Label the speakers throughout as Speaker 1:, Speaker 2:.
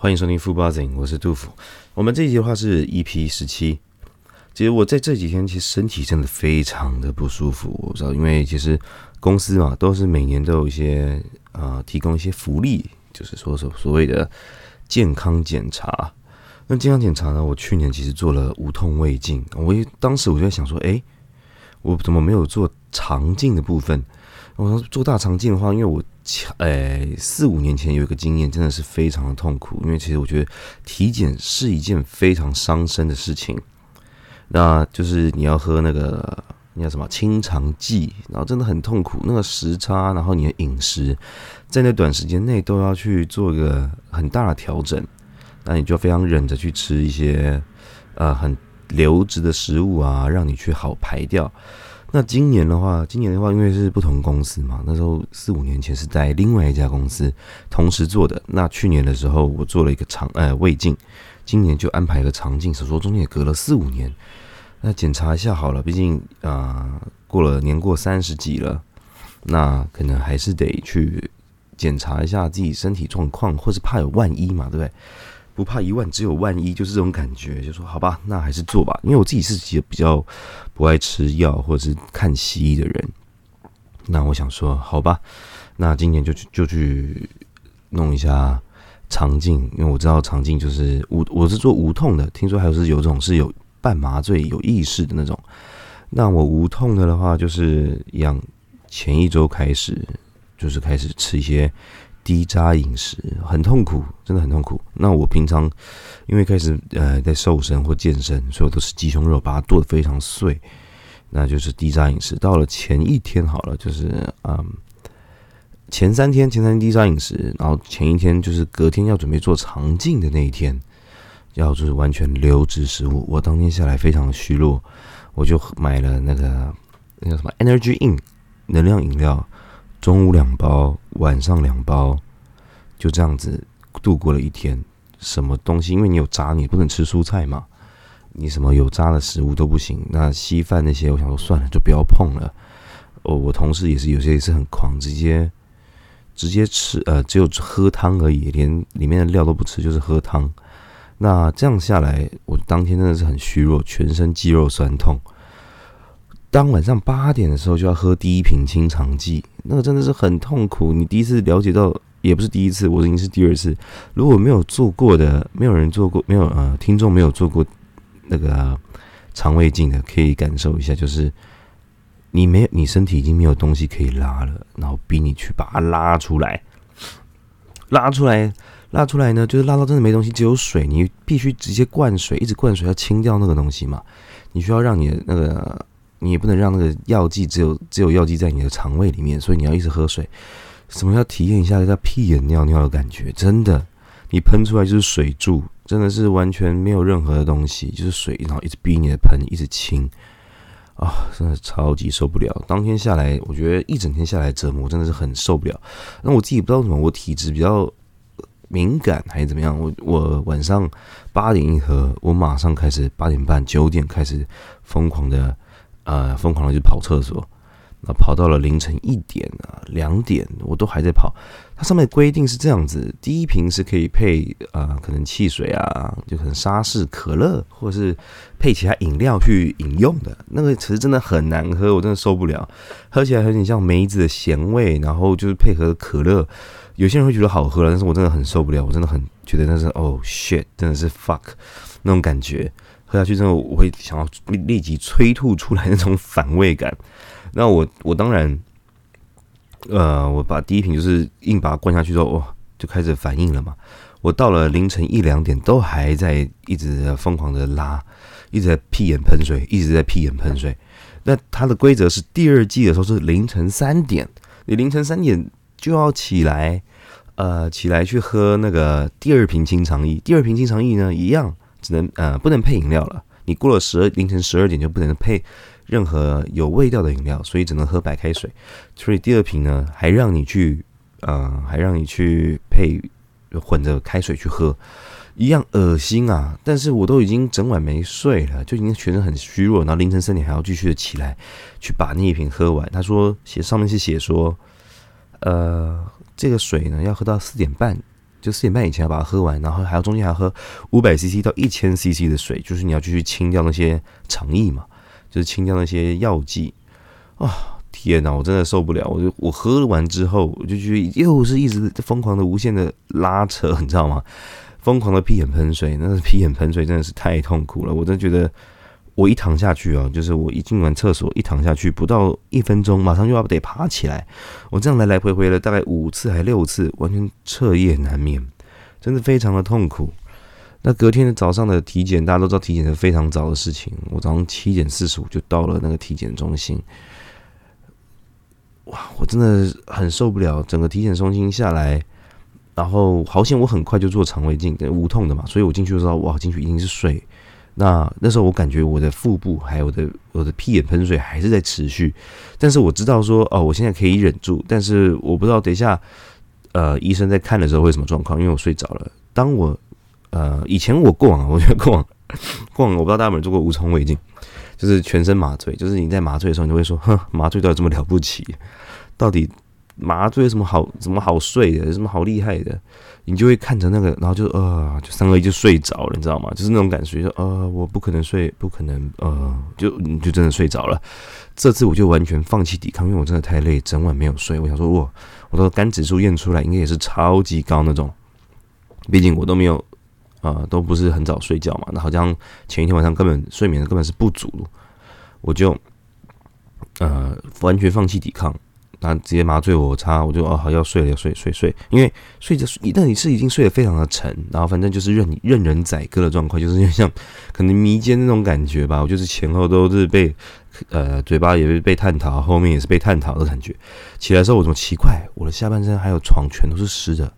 Speaker 1: 欢迎收听富 Buzzing，我是杜甫。我们这一集的话是 EP 十七。其实我在这几天其实身体真的非常的不舒服，我知道，因为其实公司嘛都是每年都有一些呃提供一些福利，就是说所所谓的健康检查。那健康检查呢，我去年其实做了无痛胃镜，我当时我就在想说，哎，我怎么没有做肠镜的部分？我说做大肠镜的话，因为我前诶四五年前有一个经验，真的是非常的痛苦，因为其实我觉得体检是一件非常伤身的事情。那就是你要喝那个那叫什么清肠剂，然后真的很痛苦。那个时差，然后你的饮食，在那短时间内都要去做一个很大的调整。那你就非常忍着去吃一些呃很流质的食物啊，让你去好排掉。那今年的话，今年的话，因为是不同公司嘛，那时候四五年前是在另外一家公司同时做的。那去年的时候，我做了一个肠呃胃镜。今年就安排一个肠镜手术，中间也隔了四五年，那检查一下好了，毕竟啊过了年过三十几了，那可能还是得去检查一下自己身体状况，或是怕有万一嘛，对不对？不怕一万，只有万一，就是这种感觉，就说好吧，那还是做吧。因为我自己是比较不爱吃药或者是看西医的人，那我想说好吧，那今年就去就去弄一下。肠镜，因为我知道肠镜就是无，我是做无痛的。听说还有是有种是有半麻醉、有意识的那种。那我无痛的的话，就是一样，前一周开始就是开始吃一些低渣饮食，很痛苦，真的很痛苦。那我平常因为开始呃在瘦身或健身，所以都是鸡胸肉，把它剁得非常碎，那就是低渣饮食。到了前一天好了，就是嗯。前三天，前三天低渣饮食，然后前一天就是隔天要准备做肠镜的那一天，要就是完全流质食物。我当天下来非常的虚弱，我就买了那个那个什么 Energy In 能量饮料，中午两包，晚上两包，就这样子度过了一天。什么东西？因为你有渣，你不能吃蔬菜嘛，你什么有渣的食物都不行。那稀饭那些，我想说算了，就不要碰了。哦，我同事也是有些也是很狂，直接。直接吃，呃，只有喝汤而已，连里面的料都不吃，就是喝汤。那这样下来，我当天真的是很虚弱，全身肌肉酸痛。当晚上八点的时候就要喝第一瓶清肠剂，那个真的是很痛苦。你第一次了解到，也不是第一次，我已经是第二次。如果没有做过的，没有人做过，没有呃，听众没有做过那个肠胃镜的，可以感受一下，就是。你没有，你身体已经没有东西可以拉了，然后逼你去把它拉出来，拉出来，拉出来呢，就是拉到真的没东西，只有水，你必须直接灌水，一直灌水，要清掉那个东西嘛。你需要让你的那个，你也不能让那个药剂只有只有药剂在你的肠胃里面，所以你要一直喝水。什么要体验一下叫屁眼尿尿的感觉？真的，你喷出来就是水柱，真的是完全没有任何的东西，就是水，然后一直逼你的喷，一直清。啊，真的超级受不了！当天下来，我觉得一整天下来折磨真的是很受不了。那我自己不知道为什么，我体质比较敏感还是怎么样？我我晚上八点一喝，我马上开始八点半九点开始疯狂的呃疯狂的去跑厕所。那跑到了凌晨一点啊，两点我都还在跑。它上面规定是这样子：第一瓶是可以配啊，可能汽水啊，就可能沙士、可乐，或者是配其他饮料去饮用的。那个其实真的很难喝，我真的受不了，喝起来有点像梅子的咸味，然后就是配合可乐。有些人会觉得好喝了，但是我真的很受不了，我真的很觉得那是哦 shit，真的是 fuck 那种感觉。喝下去之后，我会想要立即催吐出来那种反胃感。那我我当然，呃，我把第一瓶就是硬把它灌下去之后，哇，就开始反应了嘛。我到了凌晨一两点都还在一直疯狂的拉，一直在屁眼喷水，一直在屁眼喷水。那它的规则是第二季的时候是凌晨三点，你凌晨三点就要起来，呃，起来去喝那个第二瓶清肠液。第二瓶清肠液呢，一样只能呃不能配饮料了。你过了十二凌晨十二点就不能配。任何有味道的饮料，所以只能喝白开水。所以第二瓶呢，还让你去，呃，还让你去配混着开水去喝，一样恶心啊！但是我都已经整晚没睡了，就已经全身很虚弱，然后凌晨三点还要继续的起来去把那一瓶喝完。他说写上面是写说，呃，这个水呢要喝到四点半就四点半以前要把它喝完，然后还要中间还要喝五百 CC 到一千 CC 的水，就是你要继续清掉那些肠液嘛，就是清掉那些药剂。啊，天哪，我真的受不了！我就我喝完之后，我就觉得又是一直疯狂的无限的拉扯，你知道吗？疯狂的屁眼喷水，那个屁眼喷水真的是太痛苦了。我真的觉得，我一躺下去啊，就是我一进完厕所一躺下去，不到一分钟，马上就要得爬起来。我这样来来回回了大概五次还六次，完全彻夜难眠，真的非常的痛苦。那隔天的早上的体检，大家都知道体检是非常早的事情。我早上七点四十五就到了那个体检中心。哇，我真的很受不了，整个体检中心下来，然后好险我很快就做肠胃镜，无痛的嘛，所以我进去的时候，哇，进去已经是睡。那那时候我感觉我的腹部还有我的我的屁眼喷水还是在持续，但是我知道说哦，我现在可以忍住，但是我不知道等一下，呃，医生在看的时候会什么状况，因为我睡着了。当我呃以前我过往，我觉得过往 过往，我不知道大家有没有做过无痛胃镜。就是全身麻醉，就是你在麻醉的时候，你会说：“哼，麻醉到底这么了不起？到底麻醉有什么好、什么好睡的？有什么好厉害的？”你就会看着那个，然后就呃，就三个一就睡着了，你知道吗？就是那种感觉，说：“呃，我不可能睡，不可能，呃，就你就真的睡着了。”这次我就完全放弃抵抗，因为我真的太累，整晚没有睡。我想说，哇，我的肝指数验出来应该也是超级高那种，毕竟我都没有。啊，都不是很早睡觉嘛，那好像前一天晚上根本睡眠根本是不足，我就呃完全放弃抵抗，那直接麻醉我擦，我就哦好要睡了，要睡睡睡，因为睡着睡，但你是已经睡得非常的沉，然后反正就是任任人宰割的状况，就是像可能迷奸那种感觉吧，我就是前后都是被呃嘴巴也是被探讨，后面也是被探讨的感觉，起来之后我怎么奇怪，我的下半身还有床全都是湿的。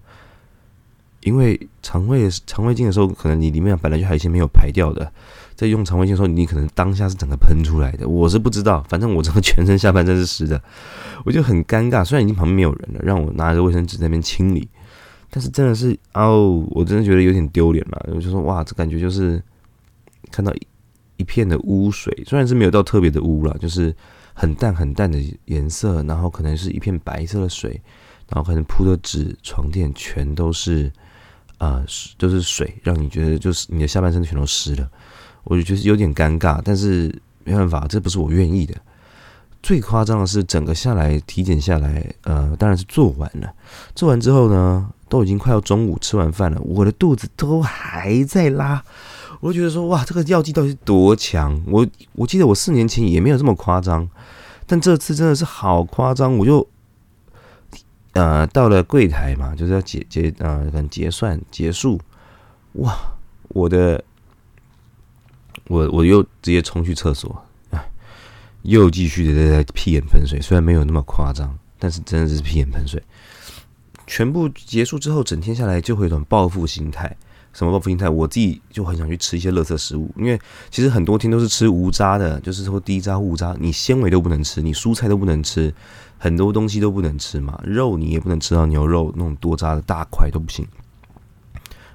Speaker 1: 因为肠胃肠胃镜的时候，可能你里面本来就还有一些没有排掉的，在用肠胃镜的时候，你可能当下是整个喷出来的。我是不知道，反正我整个全身下半身是湿的，我就很尴尬。虽然已经旁边没有人了，让我拿着卫生纸在那边清理，但是真的是哦，我真的觉得有点丢脸了。我就说哇，这感觉就是看到一片的污水，虽然是没有到特别的污了，就是很淡很淡的颜色，然后可能是一片白色的水，然后可能铺的纸床垫全都是。啊，就是水，让你觉得就是你的下半身全都湿了，我就觉得有点尴尬，但是没办法，这不是我愿意的。最夸张的是，整个下来体检下来，呃，当然是做完了。做完之后呢，都已经快要中午吃完饭了，我的肚子都还在拉。我就觉得说，哇，这个药剂到底是多强？我我记得我四年前也没有这么夸张，但这次真的是好夸张，我就。呃，到了柜台嘛，就是要结结呃，等结算结束，哇，我的，我我又直接冲去厕所，哎，又继续的在在屁眼喷水，虽然没有那么夸张，但是真的是屁眼喷水。全部结束之后，整天下来就会有一种报复心态。什么报复心态？我自己就很想去吃一些垃圾食物，因为其实很多天都是吃无渣的，就是说低渣无渣，你纤维都不能吃，你蔬菜都不能吃。很多东西都不能吃嘛，肉你也不能吃到牛肉那种多渣的大块都不行。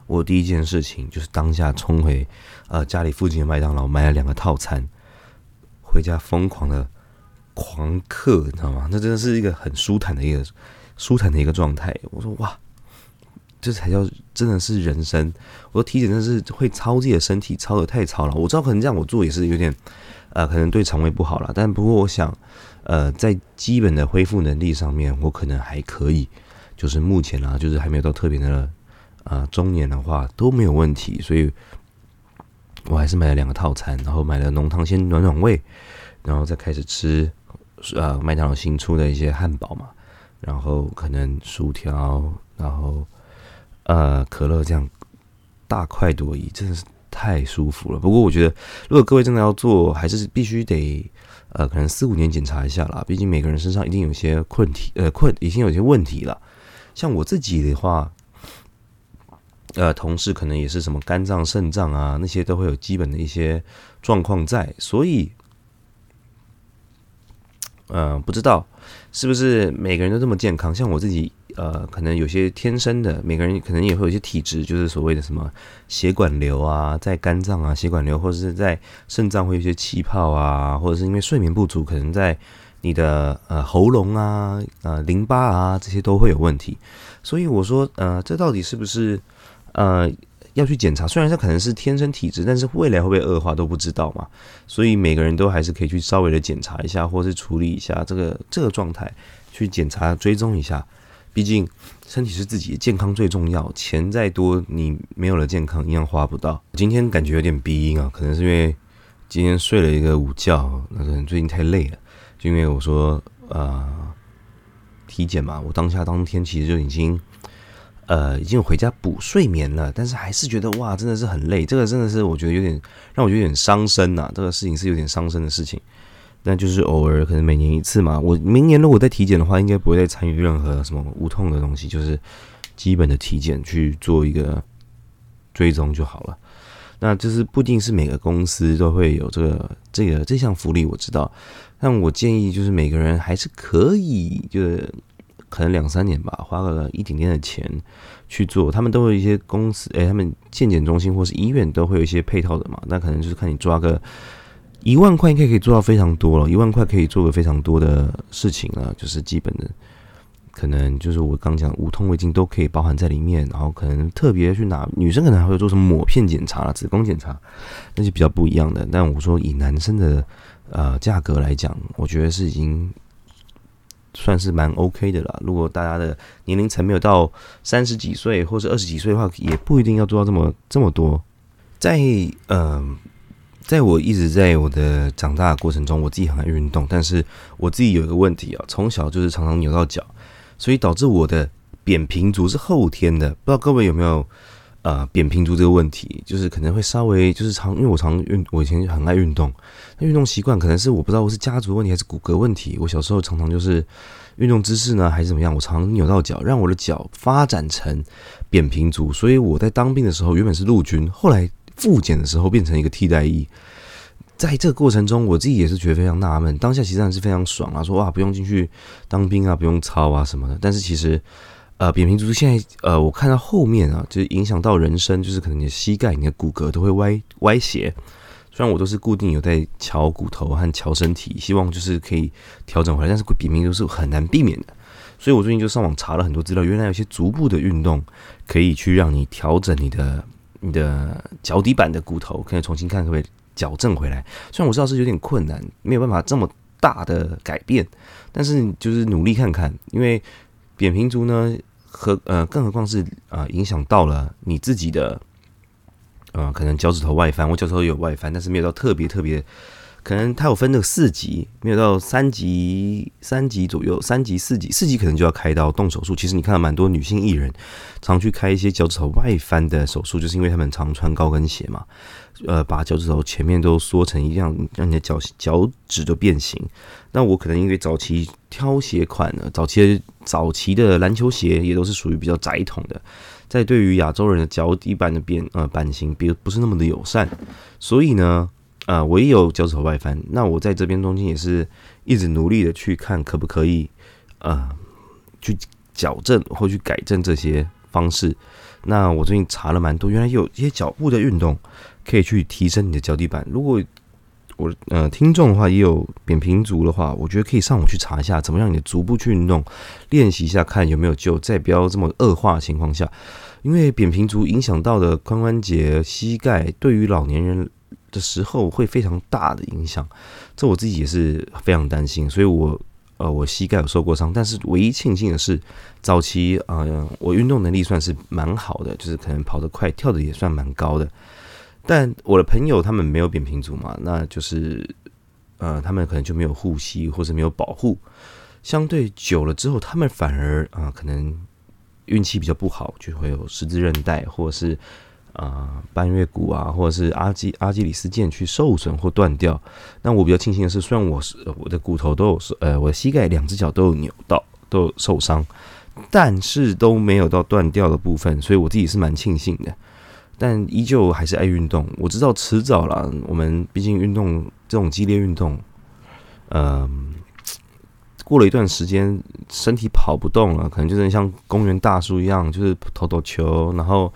Speaker 1: 我第一件事情就是当下冲回呃家里附近的麦当劳买了两个套餐，回家疯狂的狂嗑，你知道吗？那真的是一个很舒坦的一个舒坦的一个状态。我说哇，这才叫真的是人生。我说体检真是会操自己的身体，操的太操了。我知道可能这样我做也是有点呃，可能对肠胃不好了，但不过我想。呃，在基本的恢复能力上面，我可能还可以，就是目前啊，就是还没有到特别的啊中年的话都没有问题，所以我还是买了两个套餐，然后买了浓汤先暖暖胃，然后再开始吃呃麦当劳新出的一些汉堡嘛，然后可能薯条，然后呃可乐这样大快朵颐，真的是太舒服了。不过我觉得，如果各位真的要做，还是必须得。呃，可能四五年检查一下啦，毕竟每个人身上一定有些困题，呃，困已经有些问题了。像我自己的话，呃，同事可能也是什么肝脏、肾脏啊，那些都会有基本的一些状况在，所以，呃，不知道是不是每个人都这么健康。像我自己。呃，可能有些天生的，每个人可能也会有一些体质，就是所谓的什么血管瘤啊，在肝脏啊，血管瘤或者是在肾脏会有一些气泡啊，或者是因为睡眠不足，可能在你的呃喉咙啊、呃淋巴啊这些都会有问题。所以我说，呃，这到底是不是呃要去检查？虽然这可能是天生体质，但是未来会不会恶化都不知道嘛。所以每个人都还是可以去稍微的检查一下，或是处理一下这个这个状态，去检查追踪一下。毕竟身体是自己健康最重要，钱再多你没有了健康一样花不到。今天感觉有点鼻音啊，可能是因为今天睡了一个午觉，那可能最近太累了。就因为我说呃体检嘛，我当下当天其实就已经呃已经回家补睡眠了，但是还是觉得哇真的是很累，这个真的是我觉得有点让我觉得有点伤身呐。这个事情是有点伤身的事情。但就是偶尔，可能每年一次嘛。我明年如果再体检的话，应该不会再参与任何什么无痛的东西，就是基本的体检去做一个追踪就好了。那就是不一定是每个公司都会有这个这个这项福利，我知道。但我建议就是每个人还是可以，就是可能两三年吧，花个一点点的钱去做。他们都有一些公司，诶，他们健检中心或是医院都会有一些配套的嘛。那可能就是看你抓个。一万块应该可以做到非常多了，一万块可以做个非常多的事情了，就是基本的，可能就是我刚讲无痛胃镜都可以包含在里面，然后可能特别去拿女生可能还会做什么抹片检查了、子宫检查，那就比较不一样的。但我说以男生的呃价格来讲，我觉得是已经算是蛮 OK 的了。如果大家的年龄层没有到三十几岁或者二十几岁的话，也不一定要做到这么这么多，在嗯。在我一直在我的长大的过程中，我自己很爱运动，但是我自己有一个问题啊，从小就是常常扭到脚，所以导致我的扁平足是后天的。不知道各位有没有呃扁平足这个问题？就是可能会稍微就是常因为我常运，我以前很爱运动，那运动习惯可能是我不知道我是家族问题还是骨骼问题。我小时候常常就是运动姿势呢还是怎么样，我常扭到脚，让我的脚发展成扁平足。所以我在当兵的时候原本是陆军，后来。复检的时候变成一个替代役，在这个过程中，我自己也是觉得非常纳闷。当下其实还是非常爽啊，说哇不用进去当兵啊，不用操啊什么的。但是其实，呃，扁平足现在呃，我看到后面啊，就是影响到人生，就是可能你的膝盖、你的骨骼都会歪歪斜。虽然我都是固定有在敲骨头和敲身体，希望就是可以调整回来，但是扁平足是很难避免的。所以我最近就上网查了很多资料，原来有些足部的运动可以去让你调整你的。你的脚底板的骨头可以重新看，可不可以矫正回来？虽然我知道是有点困难，没有办法这么大的改变，但是就是努力看看。因为扁平足呢，和呃，更何况是啊，影响到了你自己的，呃，可能脚趾头外翻。我脚趾头有外翻，但是没有到特别特别。可能它有分那个四级，没有到三级，三级左右，三级、四级，四级可能就要开刀动手术。其实你看到蛮多女性艺人常去开一些脚趾头外翻的手术，就是因为他们常穿高跟鞋嘛，呃，把脚趾头前面都缩成一样，让你的脚脚趾就变形。那我可能因为早期挑鞋款呢，早期早期的篮球鞋也都是属于比较窄筒的，在对于亚洲人的脚底板的变呃版型，比不是那么的友善，所以呢。呃，我也有脚趾头外翻，那我在这边中间也是一直努力的去看可不可以，呃，去矫正或去改正这些方式。那我最近查了蛮多，原来有一些脚部的运动可以去提升你的脚底板。如果我呃听众的话也有扁平足的话，我觉得可以上网去查一下，怎么让你的足部去运动，练习一下看有没有救，在不要这么恶化的情况下，因为扁平足影响到的髋关节、膝盖，对于老年人。的时候会非常大的影响，这我自己也是非常担心，所以我呃我膝盖有受过伤，但是唯一庆幸的是，早期啊我运动能力算是蛮好的，就是可能跑得快，跳的也算蛮高的。但我的朋友他们没有扁平足嘛，那就是呃他们可能就没有护膝或者没有保护，相对久了之后，他们反而啊可能运气比较不好，就会有十字韧带或者是。啊，半月骨啊，或者是阿基阿基里斯腱去受损或断掉。那我比较庆幸的是，虽然我是我的骨头都有呃，我的膝盖两只脚都有扭到，都有受伤，但是都没有到断掉的部分，所以我自己是蛮庆幸的。但依旧还是爱运动。我知道迟早了，我们毕竟运动这种激烈运动，嗯，过了一段时间，身体跑不动了，可能就是像公园大叔一样，就是投投球，然后。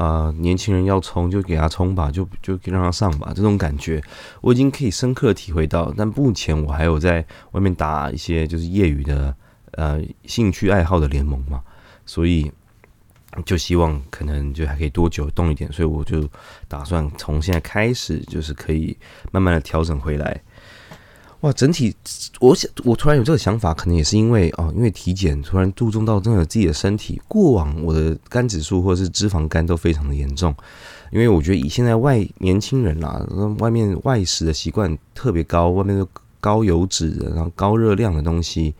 Speaker 1: 啊，年轻人要冲就给他冲吧，就就让他上吧，这种感觉我已经可以深刻体会到。但目前我还有在外面打一些就是业余的呃兴趣爱好的联盟嘛，所以就希望可能就还可以多久动一点，所以我就打算从现在开始就是可以慢慢的调整回来。哇，整体我想，我突然有这个想法，可能也是因为哦，因为体检突然注重到真的自己的身体。过往我的肝指数或者是脂肪肝都非常的严重，因为我觉得以现在外年轻人啦，外面外食的习惯特别高，外面的高油脂的，然后高热量的东西。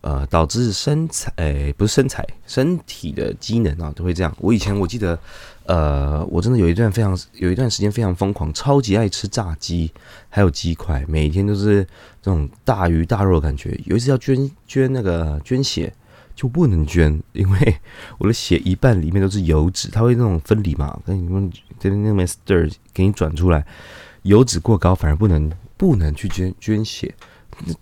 Speaker 1: 呃，导致身材，诶，不是身材，身体的机能啊，都会这样。我以前我记得，呃，我真的有一段非常，有一段时间非常疯狂，超级爱吃炸鸡，还有鸡块，每天都是这种大鱼大肉的感觉。有一次要捐捐那个捐血，就不能捐，因为我的血一半里面都是油脂，它会那种分离嘛，跟你们这边那边 stir 给你转出来，油脂过高反而不能不能去捐捐血。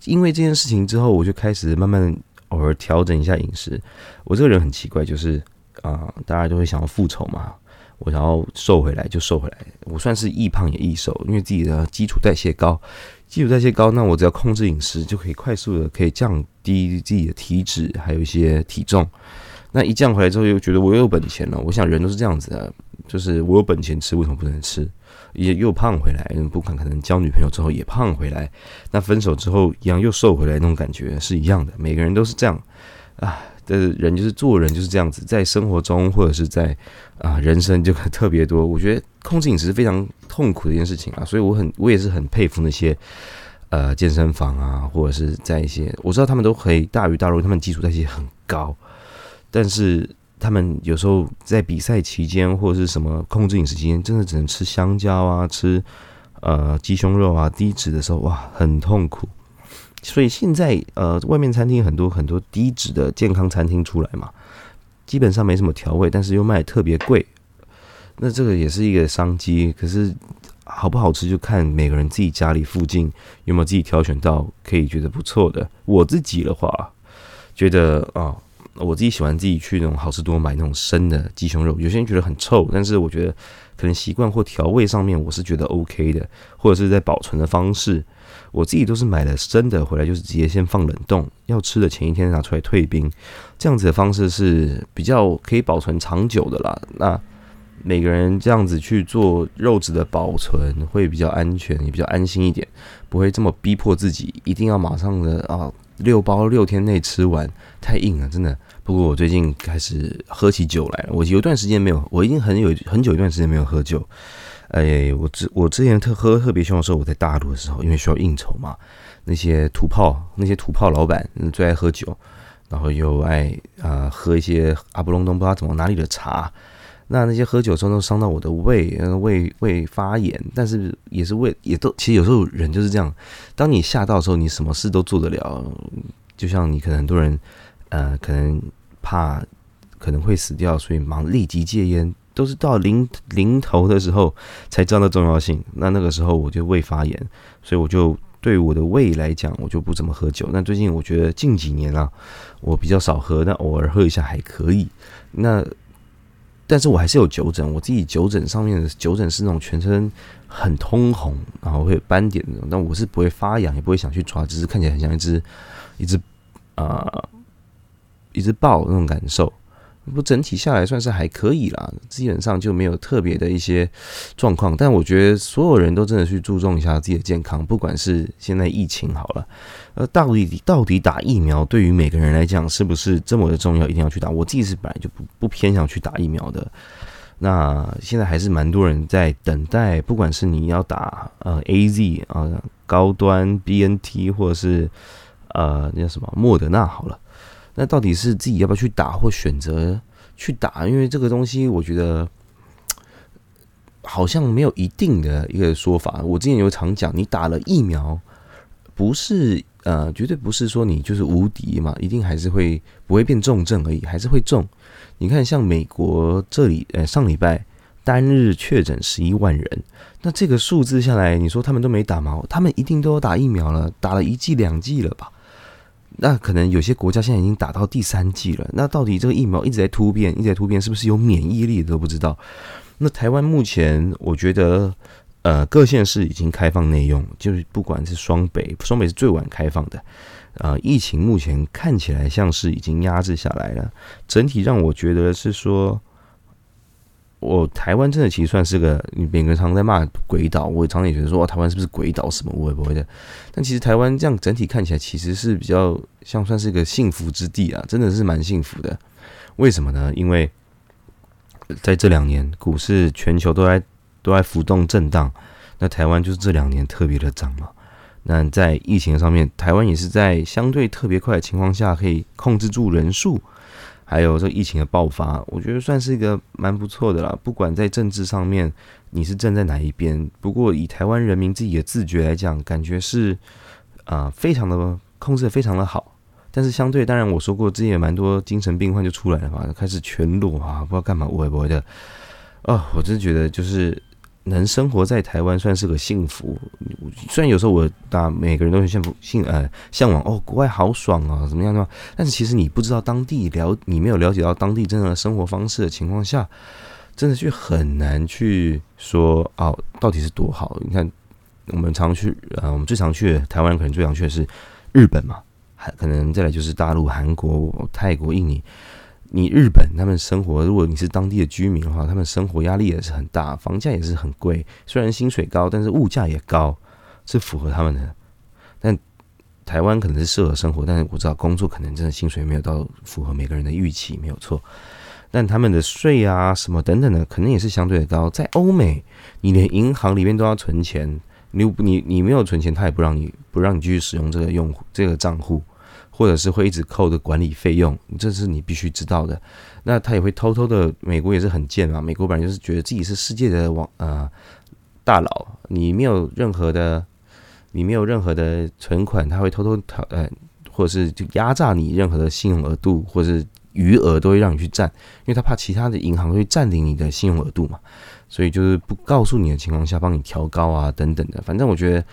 Speaker 1: 因为这件事情之后，我就开始慢慢偶尔调整一下饮食。我这个人很奇怪，就是啊，大家都会想要复仇嘛，我想要瘦回来就瘦回来。我算是易胖也易瘦，因为自己的基础代谢高，基础代谢高，那我只要控制饮食，就可以快速的可以降低自己的体脂，还有一些体重。那一降回来之后，又觉得我又有本钱了。我想人都是这样子的，就是我有本钱吃，为什么不能吃？也又胖回来，不管可能交女朋友之后也胖回来，那分手之后一样又瘦回来，那种感觉是一样的。每个人都是这样啊，的人就是做人就是这样子，在生活中或者是在啊人生就特别多。我觉得控制饮食是非常痛苦的一件事情啊，所以我很我也是很佩服那些呃健身房啊，或者是在一些我知道他们都可以大鱼大肉，他们基础代谢很高，但是。他们有时候在比赛期间或者是什么控制饮食期间，真的只能吃香蕉啊，吃呃鸡胸肉啊，低脂的时候哇，很痛苦。所以现在呃，外面餐厅很多很多低脂的健康餐厅出来嘛，基本上没什么调味，但是又卖特别贵。那这个也是一个商机，可是好不好吃就看每个人自己家里附近有没有自己挑选到可以觉得不错的。我自己的话，觉得啊。我自己喜欢自己去那种好事多买那种生的鸡胸肉，有些人觉得很臭，但是我觉得可能习惯或调味上面我是觉得 OK 的，或者是在保存的方式，我自己都是买了生的回来，就是直接先放冷冻，要吃的前一天拿出来退冰，这样子的方式是比较可以保存长久的啦。那每个人这样子去做肉质的保存会比较安全，也比较安心一点，不会这么逼迫自己一定要马上的啊六包六天内吃完，太硬了，真的。不过我最近开始喝起酒来了。我有段时间没有，我已经很有很久一段时间没有喝酒。哎，我之我之前特喝特别凶的时候，我在大陆的时候，因为需要应酬嘛，那些土炮那些土炮老板最爱喝酒，然后又爱啊喝一些阿布隆东不知道怎么哪里的茶。那那些喝酒之后都伤到我的胃，胃胃发炎，但是也是胃也都其实有时候人就是这样，当你吓到的时候，你什么事都做得了。就像你可能很多人呃可能。怕可能会死掉，所以忙立即戒烟，都是到临临头的时候才知道的重要性。那那个时候我就胃发炎，所以我就对我的胃来讲，我就不怎么喝酒。那最近我觉得近几年啊，我比较少喝，那偶尔喝一下还可以。那但是我还是有酒疹，我自己酒疹上面的酒疹是那种全身很通红，然后会有斑点那种，但我是不会发痒，也不会想去抓，只是看起来很像一只一只啊。一直爆那种感受，不整体下来算是还可以啦，基本上就没有特别的一些状况。但我觉得所有人都真的去注重一下自己的健康，不管是现在疫情好了，呃，到底到底打疫苗对于每个人来讲是不是这么的重要，一定要去打？我自己是本来就不不偏向去打疫苗的。那现在还是蛮多人在等待，不管是你要打呃 A Z 啊高端 B N T 或者是呃那叫什么莫德纳好了。那到底是自己要不要去打，或选择去打？因为这个东西，我觉得好像没有一定的一个说法。我之前有常讲，你打了疫苗，不是呃，绝对不是说你就是无敌嘛，一定还是会不会变重症而已，还是会重。你看，像美国这里，呃，上礼拜单日确诊十一万人，那这个数字下来，你说他们都没打吗？他们一定都有打疫苗了，打了一剂两剂了吧？那可能有些国家现在已经打到第三季了，那到底这个疫苗一直在突变，一直在突变，是不是有免疫力都不知道？那台湾目前我觉得，呃，各县市已经开放内用，就是不管是双北，双北是最晚开放的，呃，疫情目前看起来像是已经压制下来了，整体让我觉得是说。我台湾真的其实算是个，你每个人常在骂鬼岛，我常常也觉得说，哇台湾是不是鬼岛什么？我也不会的。但其实台湾这样整体看起来，其实是比较像算是一个幸福之地啊，真的是蛮幸福的。为什么呢？因为在这两年股市全球都在都在浮动震荡，那台湾就是这两年特别的涨嘛。那在疫情上面，台湾也是在相对特别快的情况下，可以控制住人数。还有这疫情的爆发，我觉得算是一个蛮不错的啦。不管在政治上面你是站在哪一边，不过以台湾人民自己的自觉来讲，感觉是啊非常的控制的非常的好。但是相对，当然我说过，之前也蛮多精神病患就出来了嘛，开始全裸啊，不知道干嘛，会不会的。哦，我真的觉得就是。能生活在台湾算是个幸福，虽然有时候我大每个人都很幸福，幸呃向往哦，国外好爽啊，怎么样的？但是其实你不知道当地了，你没有了解到当地真正的生活方式的情况下，真的去很难去说哦，到底是多好？你看，我们常去呃，我们最常去的台湾可能最常去的是日本嘛，还可能再来就是大陆、韩国、泰国、印尼。你日本他们生活，如果你是当地的居民的话，他们生活压力也是很大，房价也是很贵。虽然薪水高，但是物价也高，是符合他们的。但台湾可能是适合生活，但是我知道工作可能真的薪水没有到符合每个人的预期，没有错。但他们的税啊什么等等的，可能也是相对的高。在欧美，你连银行里面都要存钱，你你你没有存钱，他也不让你不让你继续使用这个用户这个账户。或者是会一直扣的管理费用，这是你必须知道的。那他也会偷偷的，美国也是很贱嘛。美国本来就是觉得自己是世界的王呃大佬，你没有任何的，你没有任何的存款，他会偷偷讨呃，或者是就压榨你任何的信用额度或者是余额都会让你去占，因为他怕其他的银行会占领你的信用额度嘛，所以就是不告诉你的情况下帮你调高啊等等的。反正我觉得。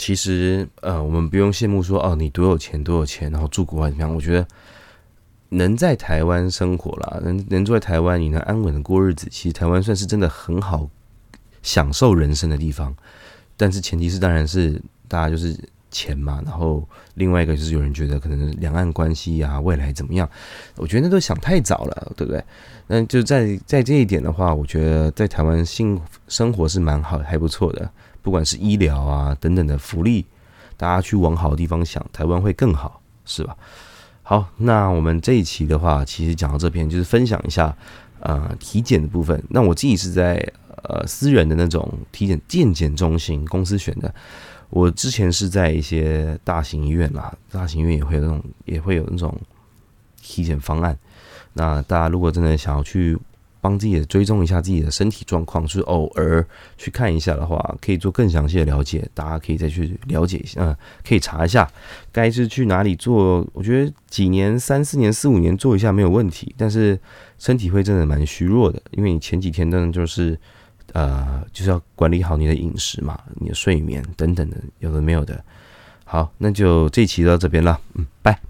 Speaker 1: 其实，呃，我们不用羡慕说哦，你多有钱，多有钱，然后住国外怎么样？我觉得能在台湾生活啦，能能住在台湾，你能安稳的过日子，其实台湾算是真的很好享受人生的地方。但是前提是，当然是大家就是钱嘛。然后另外一个就是有人觉得可能两岸关系啊，未来怎么样？我觉得那都想太早了，对不对？那就在在这一点的话，我觉得在台湾幸生活是蛮好，还不错的。不管是医疗啊等等的福利，大家去往好的地方想，台湾会更好，是吧？好，那我们这一期的话，其实讲到这边，就是分享一下呃体检的部分。那我自己是在呃私人的那种体检健检中心公司选的，我之前是在一些大型医院啦，大型医院也会有那种也会有那种体检方案。那大家如果真的想要去。帮自己追踪一下自己的身体状况，是偶尔去看一下的话，可以做更详细的了解。大家可以再去了解一下，嗯，可以查一下该是去哪里做。我觉得几年、三四年、四五年做一下没有问题，但是身体会真的蛮虚弱的，因为你前几天真的就是呃，就是要管理好你的饮食嘛，你的睡眠等等的，有的没有的。好，那就这期到这边了，嗯，拜。